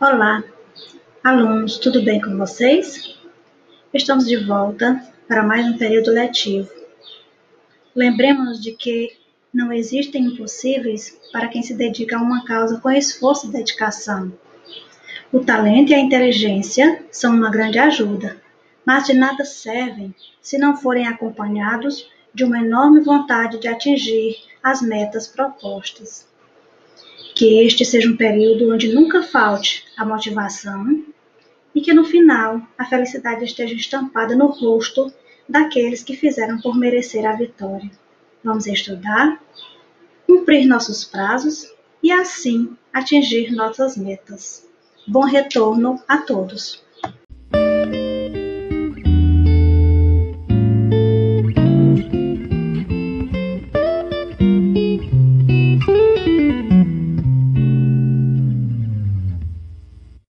Olá, alunos, tudo bem com vocês? Estamos de volta para mais um período letivo. Lembremos-nos de que não existem impossíveis para quem se dedica a uma causa com esforço e dedicação. O talento e a inteligência são uma grande ajuda, mas de nada servem se não forem acompanhados de uma enorme vontade de atingir as metas propostas. Que este seja um período onde nunca falte a motivação e que no final a felicidade esteja estampada no rosto daqueles que fizeram por merecer a vitória. Vamos estudar, cumprir nossos prazos e assim atingir nossas metas. Bom retorno a todos!